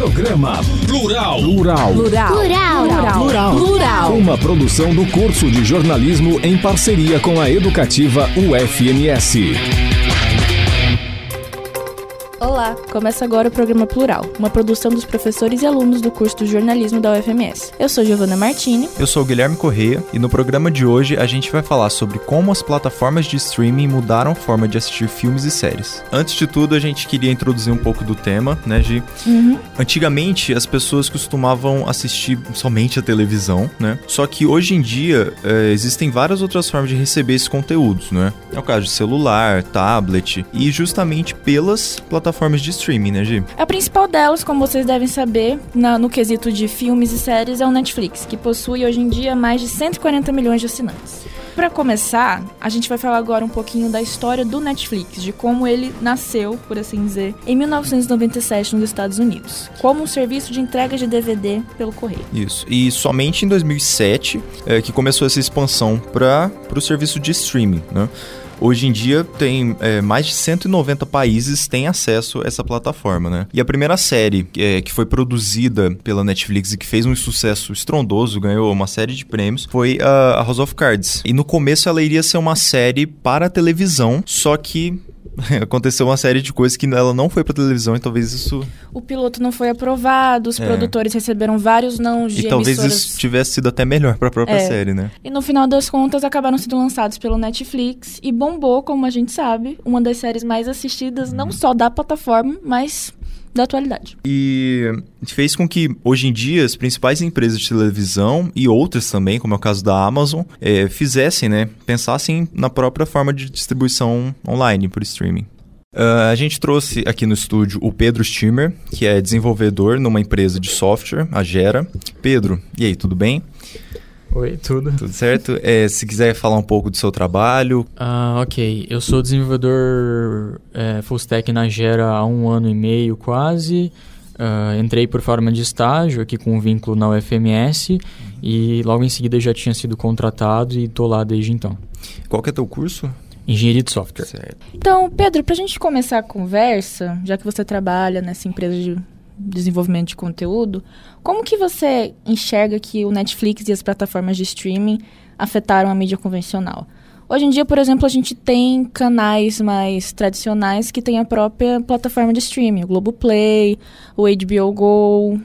Programa Plural. Plural. Plural. Plural. Plural. Plural. Uma produção do curso de jornalismo em parceria com a educativa UFMS. Olá, começa agora o programa Plural, uma produção dos professores e alunos do curso de jornalismo da UFMS. Eu sou Giovana Martini. Eu sou o Guilherme Correia e no programa de hoje a gente vai falar sobre como as plataformas de streaming mudaram a forma de assistir filmes e séries. Antes de tudo, a gente queria introduzir um pouco do tema, né, Gi? Uhum. Antigamente, as pessoas costumavam assistir somente a televisão, né? Só que hoje em dia, é, existem várias outras formas de receber esses conteúdos, né? É o caso de celular, tablet e justamente pelas plataformas de streaming, né, Gi? A principal delas, como vocês devem saber, na- no quesito de filmes e séries, é o Netflix, que possui hoje em dia mais de 140 milhões de assinantes. Para começar, a gente vai falar agora um pouquinho da história do Netflix, de como ele nasceu, por assim dizer, em 1997 nos Estados Unidos, como um serviço de entrega de DVD pelo correio. Isso. E somente em 2007 é, que começou essa expansão para o serviço de streaming, né? Hoje em dia tem é, mais de 190 países têm acesso a essa plataforma, né? E a primeira série é, que foi produzida pela Netflix e que fez um sucesso estrondoso, ganhou uma série de prêmios, foi a, a House of Cards. E no começo ela iria ser uma série para televisão, só que aconteceu uma série de coisas que ela não foi para televisão e talvez isso O piloto não foi aprovado, os É. produtores receberam vários não de e talvez emissoras. isso tivesse sido até melhor para a própria É. série, né? E no final das contas acabaram sendo lançados pelo Netflix e bombou, como a gente sabe, uma das séries mais assistidas não só da plataforma, mas da atualidade. E fez com que, hoje em dia, as principais empresas de televisão e outras também, como é o caso da Amazon, eh, fizessem, né? Pensassem na própria forma de distribuição online por streaming. Ah, a gente trouxe aqui no estúdio o Pedro Stimmer, que é desenvolvedor numa empresa de software, a Gera. Pedro, e aí, tudo bem? Oi, tudo? Tudo certo? Eh, se quiser falar um pouco do seu trabalho, Ah, ok. Eu sou desenvolvedor é, full stack na Gera há um ano e meio quase. Ah, entrei por forma de estágio aqui com um vínculo na UFMS e logo em seguida já tinha sido contratado e tô lá desde então. qual que é teu curso? Engenharia de software. Certo. Então, Pedro, pra gente começar a conversa, já que você trabalha nessa empresa de desenvolvimento de conteúdo, como que você enxerga que o Netflix e as plataformas de streaming afetaram a mídia convencional? Hoje em dia, por exemplo, a gente tem canais mais tradicionais que têm a própria plataforma de streaming, o Globoplay, o HBO Go.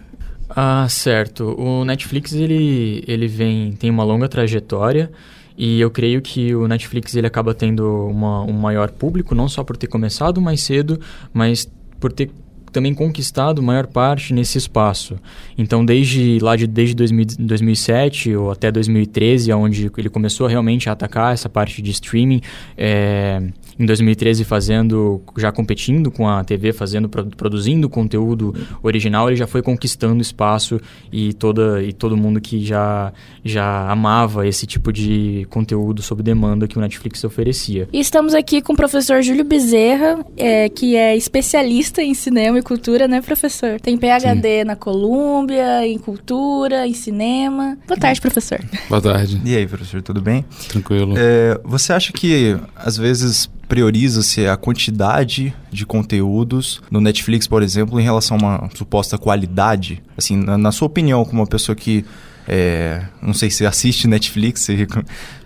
Ah, certo. O Netflix ele, ele vem tem uma longa trajetória e eu creio que o Netflix ele acaba tendo uma, um maior público não só por ter começado mais cedo, mas por ter também conquistado maior parte nesse espaço. Então, desde lá de desde 2000, 2007 ou até 2013, onde ele começou realmente a atacar essa parte de streaming, é, em 2013 fazendo, já competindo com a TV, fazendo, produ- produzindo conteúdo original, ele já foi conquistando espaço e toda e todo mundo que já já amava esse tipo de conteúdo sob demanda que o Netflix oferecia. E estamos aqui com o professor Júlio Bezerra, é, que é especialista em cinema e cultura, né, professor? Tem PhD na Colômbia, em cultura, em cinema. Boa tarde, professor. Boa tarde, E aí, professor, tudo bem? tranquilo. É, você acha que às vezes prioriza-se a quantidade de conteúdos no Netflix, por exemplo, em relação a uma suposta qualidade? Assim, na, na sua opinião, como uma pessoa que é, não sei se assiste Netflix, se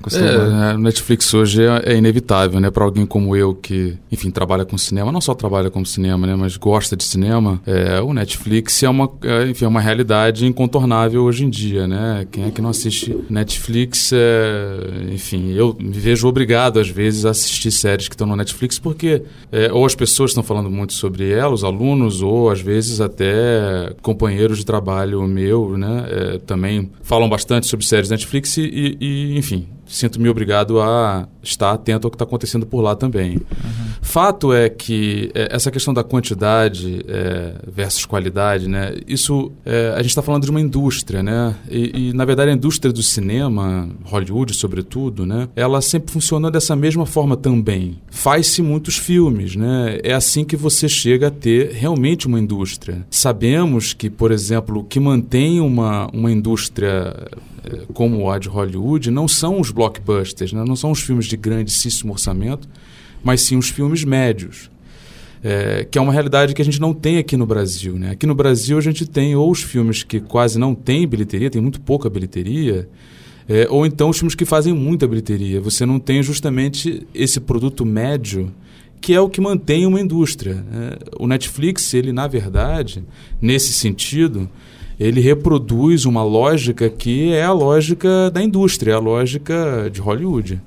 costuma. É, a Netflix hoje é, é inevitável, né? Para alguém como eu que, enfim, trabalha com cinema, não só trabalha com cinema, né? Mas gosta de cinema, é, o Netflix é uma, é, enfim, é uma realidade incontornável hoje em dia, né? Quem é que não assiste Netflix? É, enfim, eu me vejo obrigado às vezes a assistir séries que estão no Netflix porque é, ou as pessoas estão falando muito sobre ela, os alunos, ou às vezes até companheiros de trabalho meu, né? é, falam bastante sobre séries Netflix e, e- enfim, sinto-me obrigado a estar atento ao que está acontecendo por lá também. Fato é que é, essa questão da quantidade é, versus qualidade, né? Isso é, a gente está falando de uma indústria, né? E, e, na verdade a indústria do cinema, Hollywood sobretudo, né? Ela sempre funcionou dessa mesma forma também. Faz-se muitos filmes, né? É assim que você chega a ter realmente uma indústria. Sabemos que, por exemplo, o que mantém uma, uma indústria eh, como a de Hollywood não são os blockbusters, né? não são os filmes de grandíssimo orçamento, mas sim os filmes médios. É, que é uma realidade que a gente não tem aqui no Brasil. Né? Aqui no Brasil a gente tem ou os filmes que quase não têm bilheteria, tem muito pouca bilheteria, é, ou então os filmes que fazem muita bilheteria. Você não tem justamente esse produto médio que é o que mantém uma indústria. É, o Netflix, ele na verdade, nesse sentido, ele reproduz uma lógica que é a lógica da indústria, a lógica de Hollywood.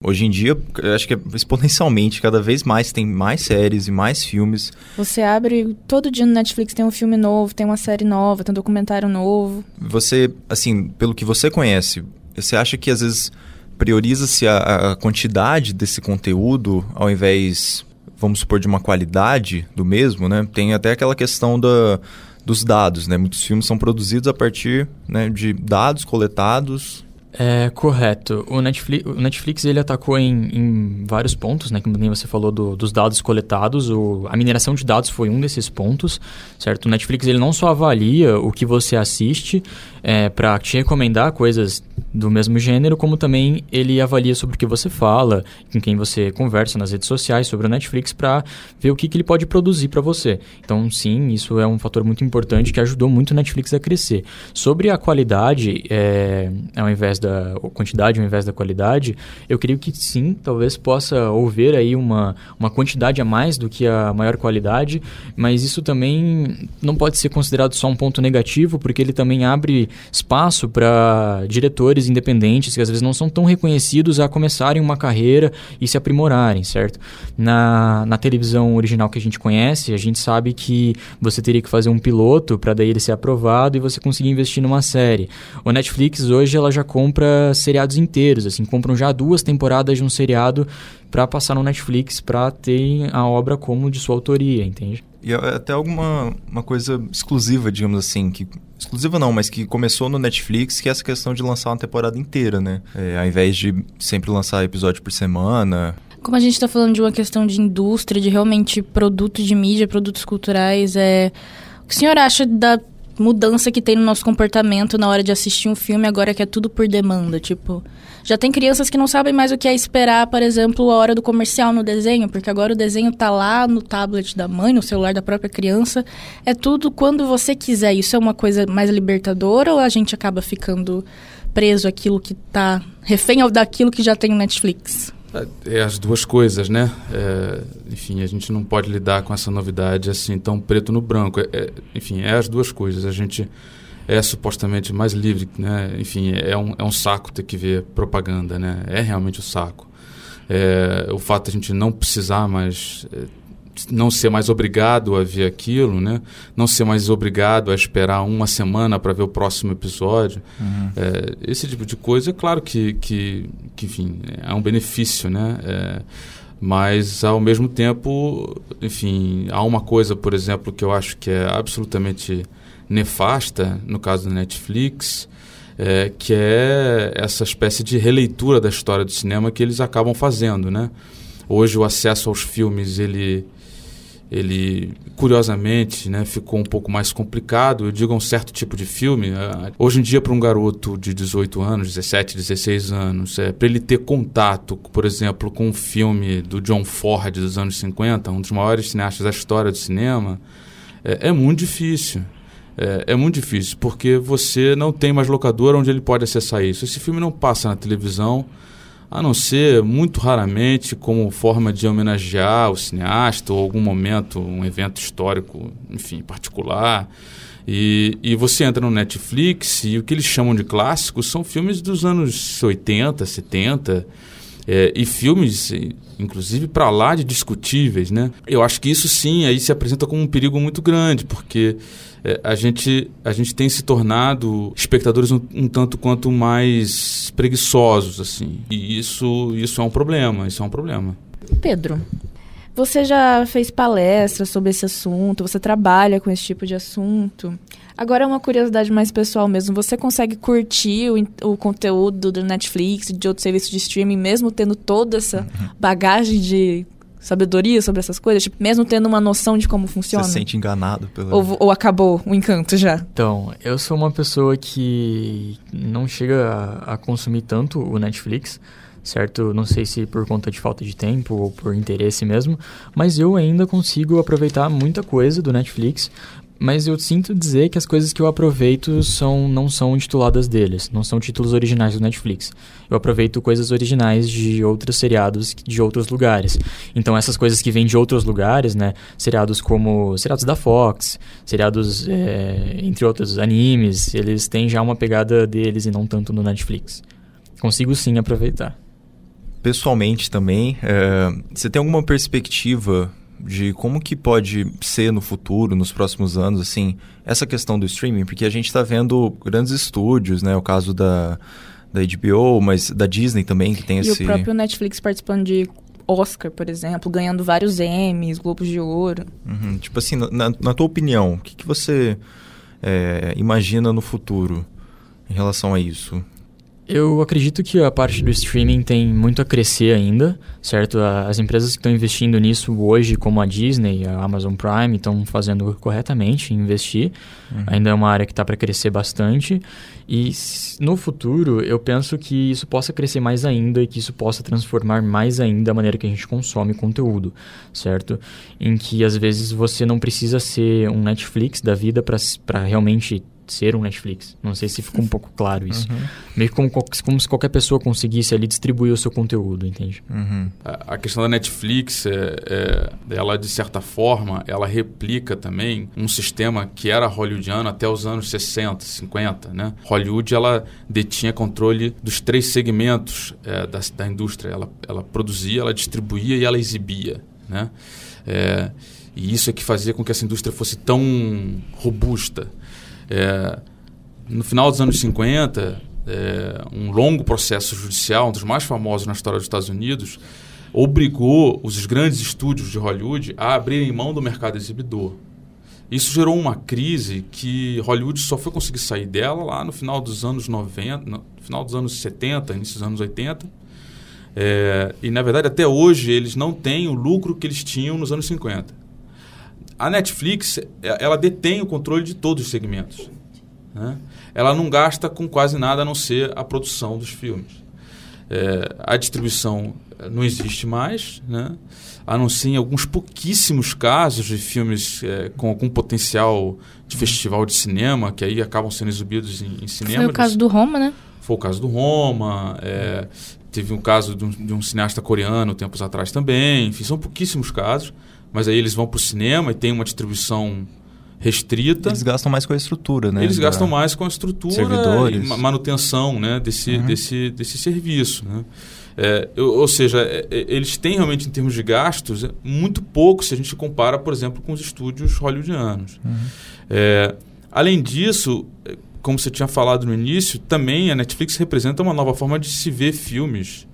Hoje em dia, acho que é exponencialmente, cada vez mais tem mais séries e mais filmes. Você abre, todo dia no Netflix tem um filme novo, tem uma série nova, tem um documentário novo. Você, assim, pelo que você conhece, você acha que às vezes prioriza-se a, a quantidade desse conteúdo ao invés, vamos supor, de uma qualidade do mesmo, né? Tem até aquela questão da, dos dados, né? Muitos filmes são produzidos a partir né, de dados coletados é, correto. O Netflix, o Netflix ele atacou em, em vários pontos, né? Como você falou do, dos dados coletados, o, a mineração de dados foi um desses pontos, certo? O Netflix ele não só avalia o que você assiste é, para te recomendar coisas do mesmo gênero, como também ele avalia sobre o que você fala, com quem você conversa nas redes sociais sobre o Netflix para ver o que, que ele pode produzir para você. Então, sim, isso é um fator muito importante que ajudou muito o Netflix a crescer. Sobre a qualidade, é, ao invés da quantidade, ao invés da qualidade, eu creio que sim, talvez possa haver aí uma, uma quantidade a mais do que a maior qualidade, mas isso também não pode ser considerado só um ponto negativo, porque ele também abre espaço para diretores independentes que às vezes não são tão reconhecidos a começarem uma carreira e se aprimorarem, certo? Na, na televisão original que a gente conhece, a gente sabe que você teria que fazer um piloto para daí ele ser aprovado e você conseguir investir numa série. O Netflix hoje ela já compra seriados inteiros, assim, compram já duas temporadas de um seriado para passar no Netflix para ter a obra como de sua autoria, entende? E é até alguma uma coisa exclusiva, digamos assim, que exclusiva não, mas que começou no Netflix, que é essa questão de lançar uma temporada inteira, né? É, ao invés de sempre lançar episódio por semana. Como a gente está falando de uma questão de indústria, de realmente produtos de mídia, produtos culturais, é... o que o senhor acha da mudança que tem no nosso comportamento na hora de assistir um filme agora que é tudo por demanda, tipo... Já tem crianças que não sabem mais o que é esperar, por exemplo, a hora do comercial no desenho, porque agora o desenho tá lá no tablet da mãe, no celular da própria criança. É tudo quando você quiser. Isso é uma coisa mais libertadora ou a gente acaba ficando preso àquilo que tá refém daquilo que já tem no Netflix? É as duas coisas, né? É, enfim, a gente não pode lidar com essa novidade assim tão preto no branco. É, é, enfim, é as duas coisas. A gente é supostamente mais livre, né? Enfim, é um, é um saco ter que ver propaganda, né? É realmente um saco. É, o fato de a gente não precisar mais é, não ser mais obrigado a ver aquilo, né? Não ser mais obrigado a esperar uma semana para ver o próximo episódio. Uhum. É, esse tipo de coisa, é claro que, que, que enfim, é um benefício, né? É, mas ao mesmo tempo, enfim, há uma coisa, por exemplo, que eu acho que é absolutamente nefasta, no caso da Netflix, é, que é essa espécie de releitura da história do cinema que eles acabam fazendo, né? Hoje o acesso aos filmes, ele, ele curiosamente né, ficou um pouco mais complicado. Eu digo um certo tipo de filme. É, hoje em dia, para um garoto de 18 anos, 17, 16 anos, é, para ele ter contato, por exemplo, com um filme do John Ford dos anos 50, um dos maiores cineastas da história do cinema, é, é muito difícil é, é, muito difícil, porque você não tem mais locadora onde ele pode acessar isso. Esse filme não passa na televisão, a não ser muito raramente como forma de homenagear o cineasta ou algum momento, um evento histórico, enfim, particular. E, e você entra no Netflix e o que eles chamam de clássicos são filmes dos anos 80, 70, é, e filmes, inclusive, para lá de discutíveis, né? Eu acho que isso sim aí se apresenta como um perigo muito grande, porque é, a, gente, a gente tem se tornado espectadores um, um, tanto quanto mais preguiçosos, assim. E isso, isso é um problema, isso é um problema. Pedro, você já fez palestras sobre esse assunto, você trabalha com esse tipo de assunto. Agora é uma curiosidade mais pessoal mesmo. Você consegue curtir o, o conteúdo do Netflix, de outros serviços de streaming, mesmo tendo toda essa uhum. bagagem de sabedoria sobre essas coisas? Tipo, mesmo tendo uma noção de como funciona? Você se sente enganado pela... Ou, ou acabou o encanto já? Então, eu sou uma pessoa que não chega a, a consumir tanto o Netflix, certo? Não sei se por conta de falta de tempo ou por interesse mesmo, mas eu ainda consigo aproveitar muita coisa do Netflix, mas eu sinto dizer que as coisas que eu aproveito são não são tituladas deles, não são títulos originais do Netflix. Eu aproveito coisas originais de outros seriados de outros lugares. Então essas coisas que vêm de outros lugares, né, seriados como seriados da Fox, seriados é, entre outros animes, eles têm já uma pegada deles e não tanto no Netflix. Consigo sim aproveitar. Pessoalmente também, é, você tem alguma perspectiva de como que pode ser no futuro, nos próximos anos, assim, essa questão do streaming, porque a gente está vendo grandes estúdios, né? O caso da, da HBO, mas da Disney também, que tem e esse... E o próprio Netflix participando de Oscar, por exemplo, ganhando vários Emmys, Globos de Ouro. Uhum. Tipo assim, na, na, tua opinião, o que, que você é, imagina no futuro em relação a isso? Eu acredito que a parte do streaming tem muito a crescer ainda, certo? As empresas que estão investindo nisso hoje, como a Disney, a Amazon Prime, estão fazendo corretamente investir. Uhum. Ainda é uma área que está para crescer bastante. E no futuro, eu penso que isso possa crescer mais ainda e que isso possa transformar mais ainda a maneira que a gente consome conteúdo, certo? Em que às vezes você não precisa ser um Netflix da vida para realmente ser um Netflix. Não sei se ficou um pouco claro isso. Uhum. Meio como, como se qualquer pessoa conseguisse ali distribuir o seu conteúdo, entende? Uhum. A, a, questão da Netflix, é, é, ela de certa forma, ela replica também um sistema que era hollywoodiano até os anos 60, 50, né? Hollywood, ela detinha controle dos três segmentos é, da, da indústria. Ela, ela produzia, ela distribuía e ela exibia, né? É, e isso é que fazia com que essa indústria fosse tão robusta. É, no final dos anos 50, é, um longo processo judicial, um dos mais famosos na história dos Estados Unidos, obrigou os grandes estúdios de Hollywood a abrirem mão do mercado exibidor. Isso gerou uma crise que Hollywood só foi conseguir sair dela lá no final dos anos 90, no final dos anos 70, início dos anos 80. É, e, na verdade, até hoje, eles não têm o lucro que eles tinham nos anos 50 a Netflix é, ela detém o controle de todos os segmentos. Né? Ela não gasta com quase nada a não ser a produção dos filmes. É, a distribuição não existe mais, né? a não ser em alguns pouquíssimos casos de filmes é, com algum potencial de festival de cinema, que aí acabam sendo exibidos em, em cinema. Foi o caso do Roma, né? Foi o caso do Roma. É, teve um caso de um, de um cineasta coreano tempos atrás também. Enfim, são pouquíssimos casos mas aí eles vão para o cinema e tem uma distribuição restrita. Eles gastam mais com a estrutura, né? Eles da... gastam mais com a estrutura Servidores. manutenção né? desse, uhum. desse, desse serviço. Né? É, ou seja, é, é, eles têm realmente, em termos de gastos, é, muito pouco se a gente compara, por exemplo, com os estúdios hollywoodianos. Uhum. É, além disso, é, como você tinha falado no início, também a Netflix representa uma nova forma de se ver filmes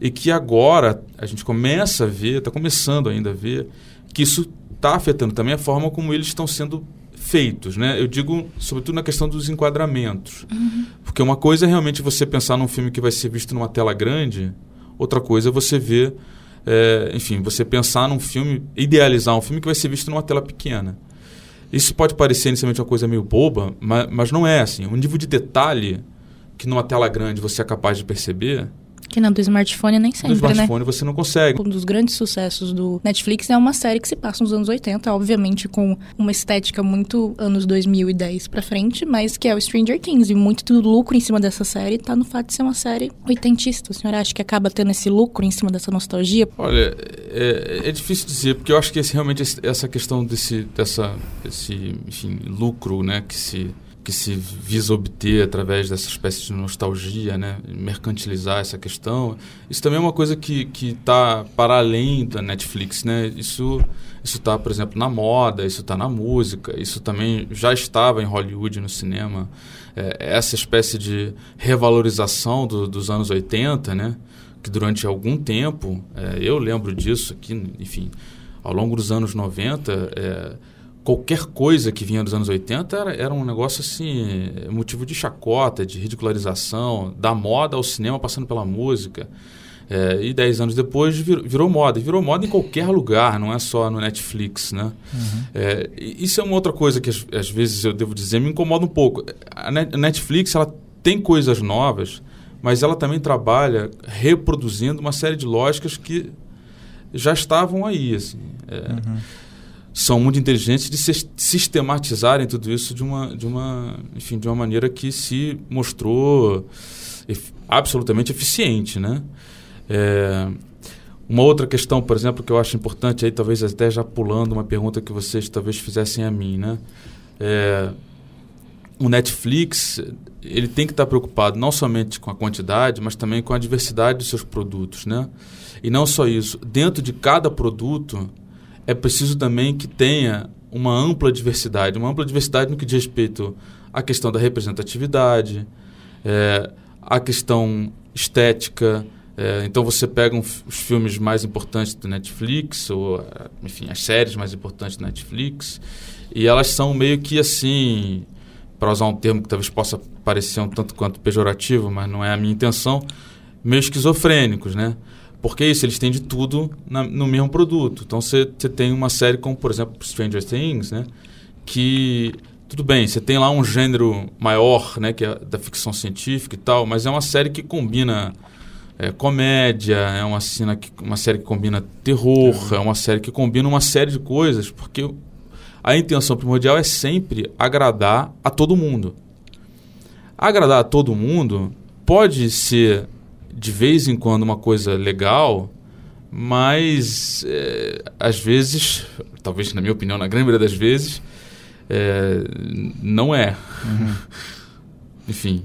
e que agora a gente começa a ver, está começando ainda a ver, que isso está afetando também a forma como eles estão sendo feitos, né? Eu digo sobretudo na questão dos enquadramentos, uhum. porque uma coisa é realmente você pensar num filme que vai ser visto numa tela grande, outra coisa é você ver, é, enfim, você pensar num filme, idealizar um filme que vai ser visto numa tela pequena. Isso pode parecer inicialmente uma coisa meio boba, mas, mas não é assim. Um nível de detalhe que numa tela grande você é capaz de perceber que não, do smartphone nem sempre, do smartphone né? você não consegue. Um dos grandes sucessos do Netflix é uma série que se passa nos anos 80, obviamente com uma estética muito anos 2010 para frente, mas que é o Stranger Things. E muito do lucro em cima dessa série tá no fato de ser uma série oitentista. O senhor acha que acaba tendo esse lucro em cima dessa nostalgia? Olha, é, é difícil dizer, porque eu acho que esse, realmente essa questão desse, dessa, desse enfim, lucro né, que se que se visa obter através dessa espécie de nostalgia, né? mercantilizar essa questão. Isso também é uma coisa que está para além da Netflix. Né? Isso está, por exemplo, na moda, isso está na música, isso também já estava em Hollywood, no cinema. É, essa espécie de revalorização do, dos anos 80, né? que durante algum tempo, é, eu lembro disso aqui, enfim, ao longo dos anos 90, é, qualquer coisa que vinha dos anos 80 era, era um negócio assim, motivo de chacota, de ridicularização, da moda ao cinema passando pela música. É, e dez anos depois virou, virou, moda. E virou moda em qualquer lugar, não é só no Netflix, né? Uhum. É, isso é uma outra coisa que às, às, vezes eu devo dizer me incomoda um pouco. A Netflix ela tem coisas novas, mas ela também trabalha reproduzindo uma série de lógicas que já estavam aí. Assim, é, uhum. São muito inteligentes de sistematizarem tudo isso de uma, de uma, enfim, de uma maneira que se mostrou absolutamente eficiente, né? É, uma outra questão, por exemplo, que eu acho importante aí, talvez até já pulando uma pergunta que vocês talvez fizessem a mim, né? É, o Netflix ele tem que estar preocupado não somente com a quantidade, mas também com a diversidade dos seus produtos, né? E não só isso, dentro de cada produto é preciso também que tenha uma ampla diversidade, uma ampla diversidade no que diz respeito à questão da representatividade, é, à questão estética. É, então você pega um, os filmes mais importantes do Netflix, ou enfim, as séries mais importantes do Netflix, e elas são meio que assim para usar um termo que talvez possa parecer um tanto quanto pejorativo, mas não é a minha intenção, meio esquizofrênicos, né? Porque isso, eles têm de tudo na, no mesmo produto. Então você tem uma série como, por exemplo, Stranger Things, né? Que, tudo bem, você tem lá um gênero maior, né? Que é da ficção científica e tal, mas é uma série que combina é, comédia, é uma, cena que, uma série que combina terror, é uma série que combina uma série de coisas, porque a intenção primordial é sempre agradar a todo mundo. Agradar a todo mundo pode ser de vez em quando uma coisa legal, mas é, às vezes, talvez na minha opinião, na grande maioria das vezes, é, não é. Uhum. Enfim.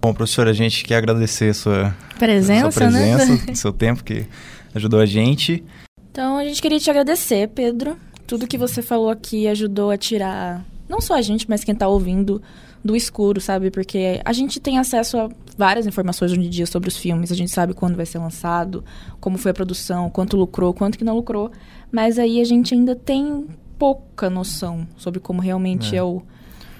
Bom, professor, a gente quer agradecer a sua presença, sua presença né? seu tempo que ajudou a gente. Então, a gente queria te agradecer, Pedro, tudo que você falou aqui ajudou a tirar, não só a gente, mas quem está ouvindo, do escuro, sabe? Porque a gente tem acesso a várias informações hoje em dia sobre os filmes. A gente sabe quando vai ser lançado, como foi a produção, quanto lucrou, quanto que não lucrou. Mas aí a gente ainda tem pouca noção sobre como realmente é, é o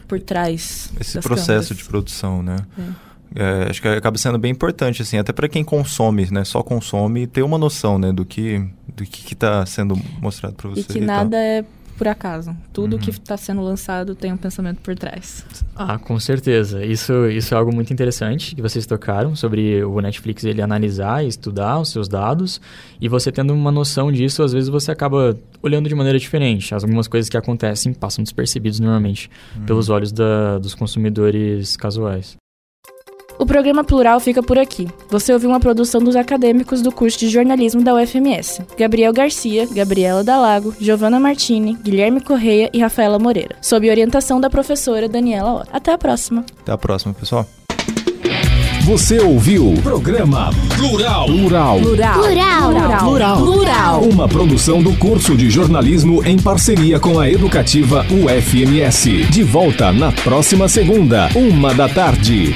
por trás. Esse processo câmeras. de produção, né? É. É, acho que acaba sendo bem importante, assim, até para quem consome, né? Só consome, ter uma noção, né? Do que do que está sendo mostrado para você. E que e nada tal. é por acaso. Tudo uhum. que está sendo lançado tem um pensamento por trás. Ah, com certeza. Isso, isso é algo muito interessante que vocês tocaram sobre o Netflix ele analisar e estudar os seus dados e você tendo uma noção disso, às vezes você acaba olhando de maneira diferente. Algumas coisas que acontecem passam despercebidos normalmente uhum. pelos olhos da, dos consumidores casuais. O programa Plural fica por aqui. Você ouviu uma produção dos acadêmicos do curso de jornalismo da UFMS: Gabriel Garcia, Gabriela Dalago, Giovanna Martini, Guilherme Correia e Rafaela Moreira, sob orientação da professora Daniela Otto. Até a próxima. Até a próxima, pessoal. Você ouviu Programa Plural. Plural. Plural. Plural. Plural. Plural. Plural. Uma produção do curso de jornalismo em parceria com a educativa UFMS. De volta na próxima segunda, uma da tarde.